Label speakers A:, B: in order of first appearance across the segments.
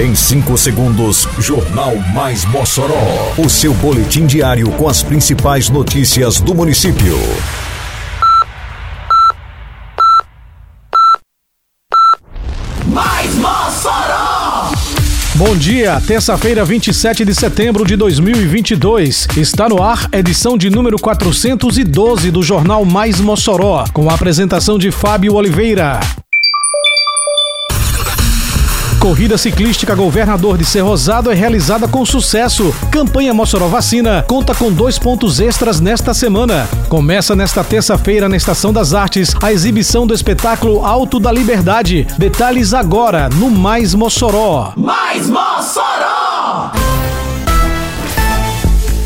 A: Em 5 segundos, Jornal Mais Mossoró. O seu boletim diário com as principais notícias do município.
B: Mais Mossoró!
C: Bom dia, terça-feira, 27 de setembro de 2022. Está no ar edição de número 412 do Jornal Mais Mossoró, com a apresentação de Fábio Oliveira. Corrida ciclística Governador de Ser Rosado é realizada com sucesso. Campanha Mossoró Vacina conta com dois pontos extras nesta semana. Começa nesta terça-feira na Estação das Artes a exibição do espetáculo Alto da Liberdade. Detalhes agora no Mais Mossoró.
B: Mais Mossoró!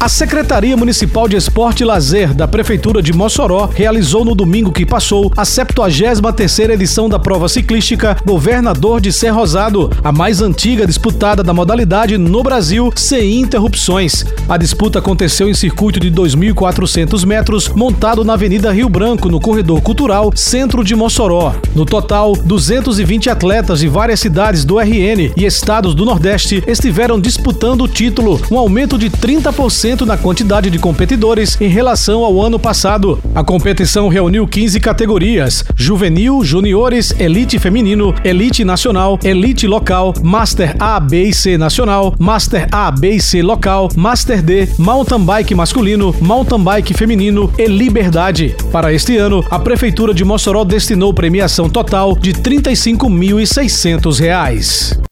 C: A Secretaria Municipal de Esporte e Lazer da Prefeitura de Mossoró realizou no domingo que passou a 73ª edição da prova ciclística Governador de Ser Rosado, a mais antiga disputada da modalidade no Brasil sem interrupções. A disputa aconteceu em circuito de 2.400 metros, montado na Avenida Rio Branco, no Corredor Cultural, centro de Mossoró. No total, 220 atletas de várias cidades do RN e estados do Nordeste estiveram disputando o título, um aumento de 30% na quantidade de competidores em relação ao ano passado. A competição reuniu 15 categorias: juvenil, juniores, elite feminino, elite nacional, elite local, Master A, B e C nacional, Master A, B e C local, Master D, mountain bike masculino, mountain bike feminino e liberdade. Para este ano, a prefeitura de Mossoró destinou premiação total de R$ 35.600.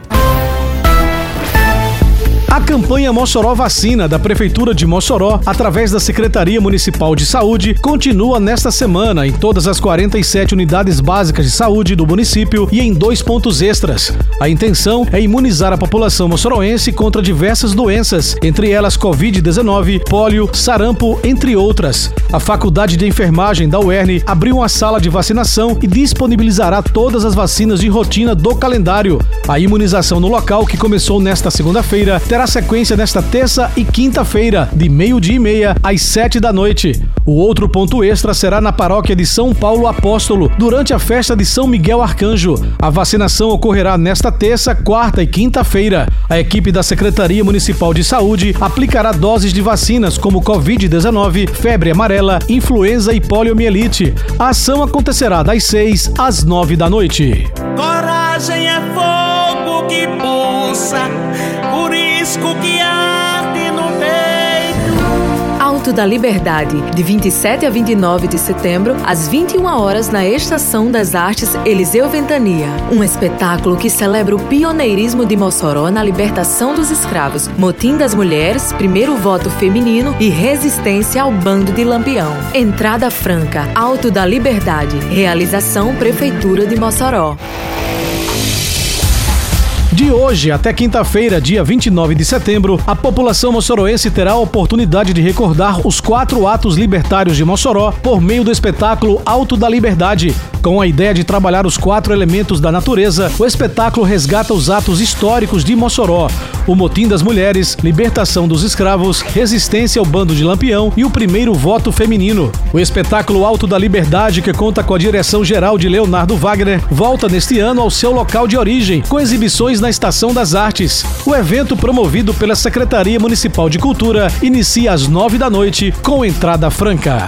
C: A campanha Mossoró Vacina da Prefeitura de Mossoró, através da Secretaria Municipal de Saúde, continua nesta semana em todas as 47 unidades básicas de saúde do município e em dois pontos extras. A intenção é imunizar a população moçoroense contra diversas doenças, entre elas Covid-19, pólio, sarampo, entre outras. A Faculdade de Enfermagem da UERN abriu uma sala de vacinação e disponibilizará todas as vacinas de rotina do calendário. A imunização no local, que começou nesta segunda-feira, terá sequência nesta terça e quinta-feira, de meio-dia e meia às sete da noite. O outro ponto extra será na paróquia de São Paulo Apóstolo, durante a festa de São Miguel Arcanjo. A vacinação ocorrerá nesta terça, quarta e quinta-feira. A equipe da Secretaria Municipal de Saúde aplicará doses de vacinas como Covid-19, febre amarela, influenza e poliomielite. A ação acontecerá das seis às nove da noite.
B: Coragem é fogo que pulsa,
D: da Liberdade, de 27 a 29 de setembro, às 21 horas na Estação das Artes Eliseu Ventania. Um espetáculo que celebra o pioneirismo de Mossoró na libertação dos escravos, motim das mulheres, primeiro voto feminino e resistência ao bando de Lampião. Entrada franca, Alto da Liberdade. Realização Prefeitura de Mossoró.
C: De hoje até quinta-feira, dia 29 de setembro, a população moçoroense terá a oportunidade de recordar os quatro atos libertários de Mossoró por meio do espetáculo Alto da Liberdade. Com a ideia de trabalhar os quatro elementos da natureza, o espetáculo resgata os atos históricos de Mossoró: o motim das mulheres, libertação dos escravos, resistência ao bando de Lampião e o primeiro voto feminino. O espetáculo Alto da Liberdade, que conta com a direção geral de Leonardo Wagner, volta neste ano ao seu local de origem, com exibições na Estação das Artes. O evento, promovido pela Secretaria Municipal de Cultura, inicia às nove da noite, com entrada franca.